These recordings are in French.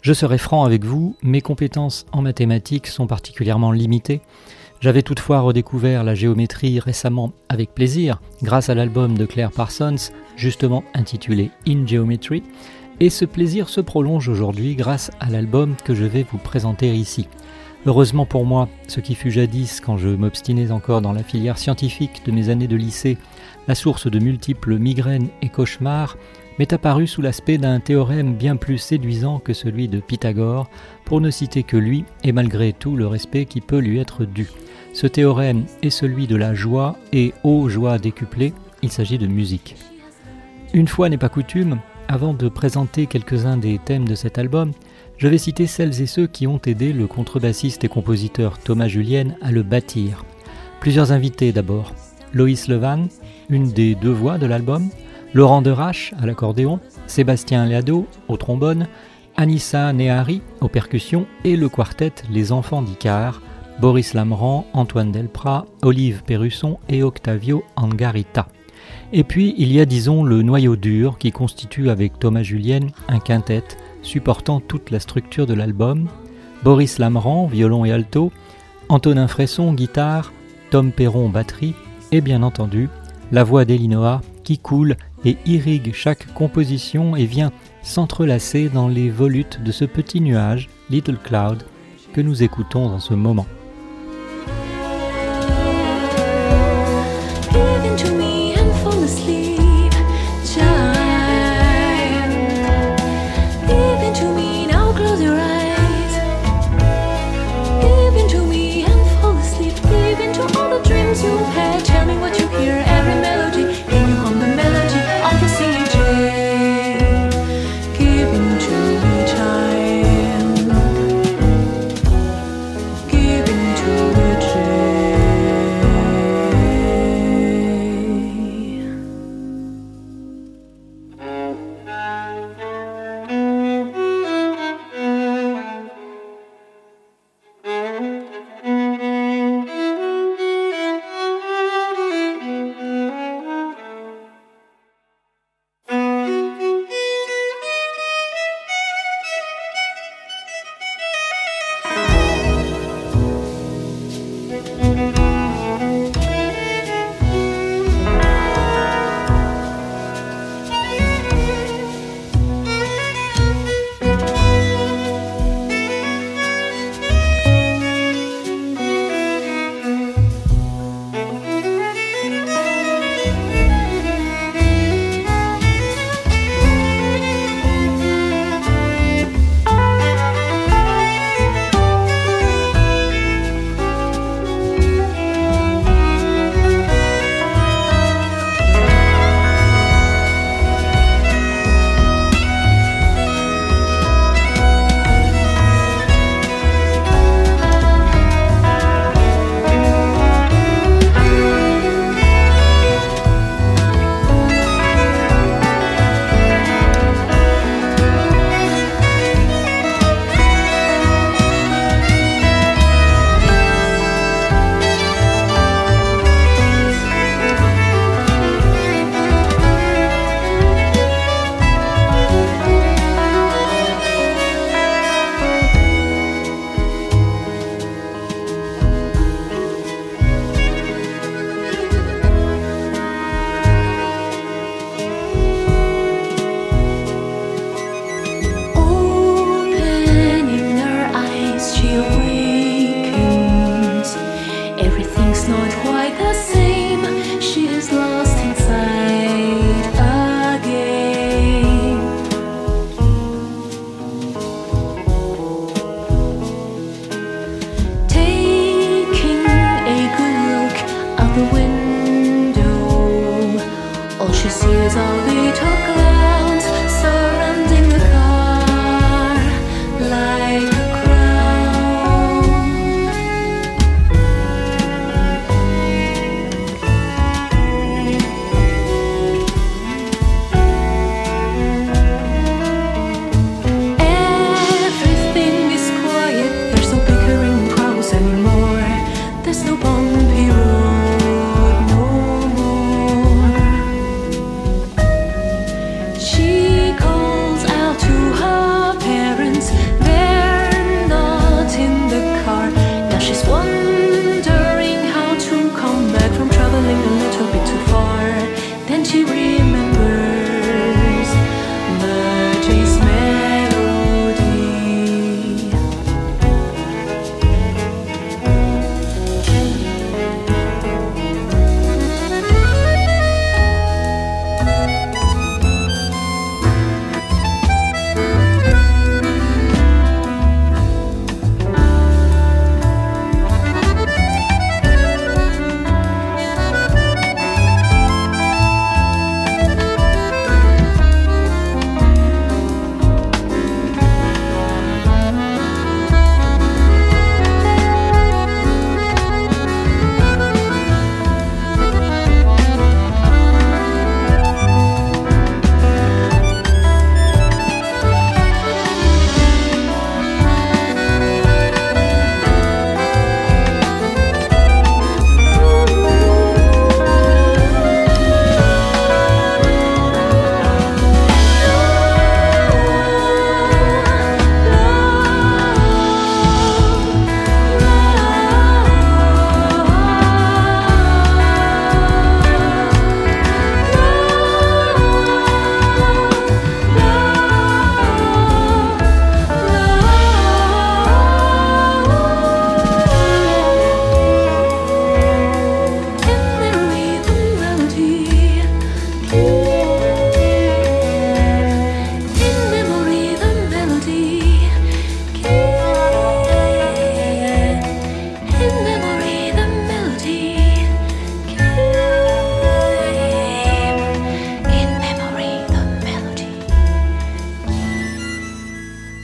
Je serai franc avec vous, mes compétences en mathématiques sont particulièrement limitées. J'avais toutefois redécouvert la géométrie récemment avec plaisir grâce à l'album de Claire Parsons, justement intitulé In Geometry, et ce plaisir se prolonge aujourd'hui grâce à l'album que je vais vous présenter ici. Heureusement pour moi, ce qui fut jadis, quand je m'obstinais encore dans la filière scientifique de mes années de lycée, la source de multiples migraines et cauchemars, m'est apparu sous l'aspect d'un théorème bien plus séduisant que celui de Pythagore, pour ne citer que lui, et malgré tout le respect qui peut lui être dû. Ce théorème est celui de la joie, et ô joie décuplée, il s'agit de musique. Une fois n'est pas coutume, avant de présenter quelques-uns des thèmes de cet album, je vais citer celles et ceux qui ont aidé le contrebassiste et compositeur Thomas Julien à le bâtir. Plusieurs invités d'abord. Loïs Levan, une des deux voix de l'album, Laurent Derache à l'accordéon, Sébastien Leado au trombone, Anissa Nehari aux percussions et le quartet Les Enfants d'Icar, Boris Lamran, Antoine Delprat, Olive Perrusson et Octavio Angarita. Et puis il y a disons le noyau dur qui constitue avec Thomas Julien un quintet supportant toute la structure de l'album, Boris Lamran, violon et alto, Antonin Fresson, guitare, Tom Perron, batterie, et bien entendu, la voix d'Elinoa qui coule et irrigue chaque composition et vient s'entrelacer dans les volutes de ce petit nuage, Little Cloud, que nous écoutons en ce moment.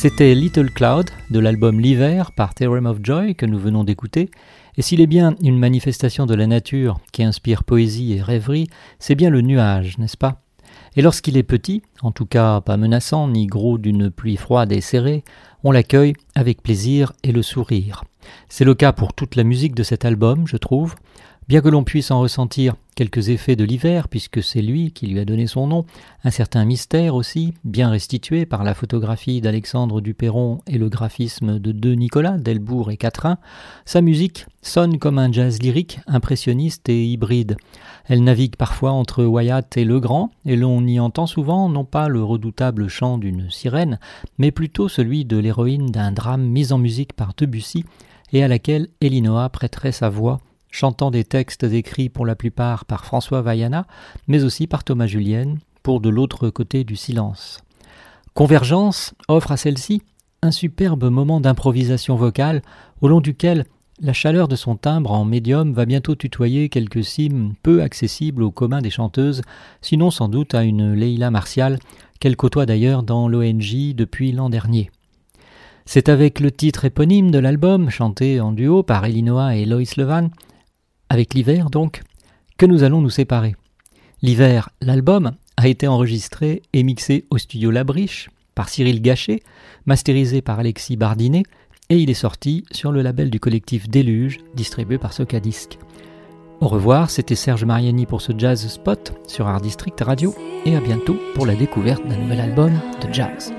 C'était Little Cloud de l'album L'hiver par Theorem of Joy que nous venons d'écouter. Et s'il est bien une manifestation de la nature qui inspire poésie et rêverie, c'est bien le nuage, n'est-ce pas? Et lorsqu'il est petit, en tout cas pas menaçant ni gros d'une pluie froide et serrée, on l'accueille avec plaisir et le sourire. C'est le cas pour toute la musique de cet album, je trouve. Bien que l'on puisse en ressentir quelques effets de l'hiver, puisque c'est lui qui lui a donné son nom, un certain mystère aussi, bien restitué par la photographie d'Alexandre Duperron et le graphisme de deux Nicolas, Delbourg et Quatrain, sa musique sonne comme un jazz lyrique, impressionniste et hybride. Elle navigue parfois entre Wyatt et Legrand, et l'on y entend souvent non pas le redoutable chant d'une sirène, mais plutôt celui de l'héroïne d'un drame mis en musique par Debussy, et à laquelle Elinoa prêterait sa voix chantant des textes écrits pour la plupart par François Vaiana, mais aussi par Thomas Julienne, pour de l'autre côté du silence. Convergence offre à celle-ci un superbe moment d'improvisation vocale au long duquel la chaleur de son timbre en médium va bientôt tutoyer quelques cimes peu accessibles au commun des chanteuses, sinon sans doute à une Leila Martial, qu'elle côtoie d'ailleurs dans l'ONG depuis l'an dernier. C'est avec le titre éponyme de l'album, chanté en duo par Elinoa et Lois Levan, avec l'hiver donc, que nous allons nous séparer. L'hiver, l'album, a été enregistré et mixé au studio Labriche par Cyril Gachet, masterisé par Alexis Bardinet, et il est sorti sur le label du collectif Déluge, distribué par Socadisc. Au revoir, c'était Serge Mariani pour ce Jazz Spot sur Art District Radio, et à bientôt pour la découverte d'un nouvel album de jazz.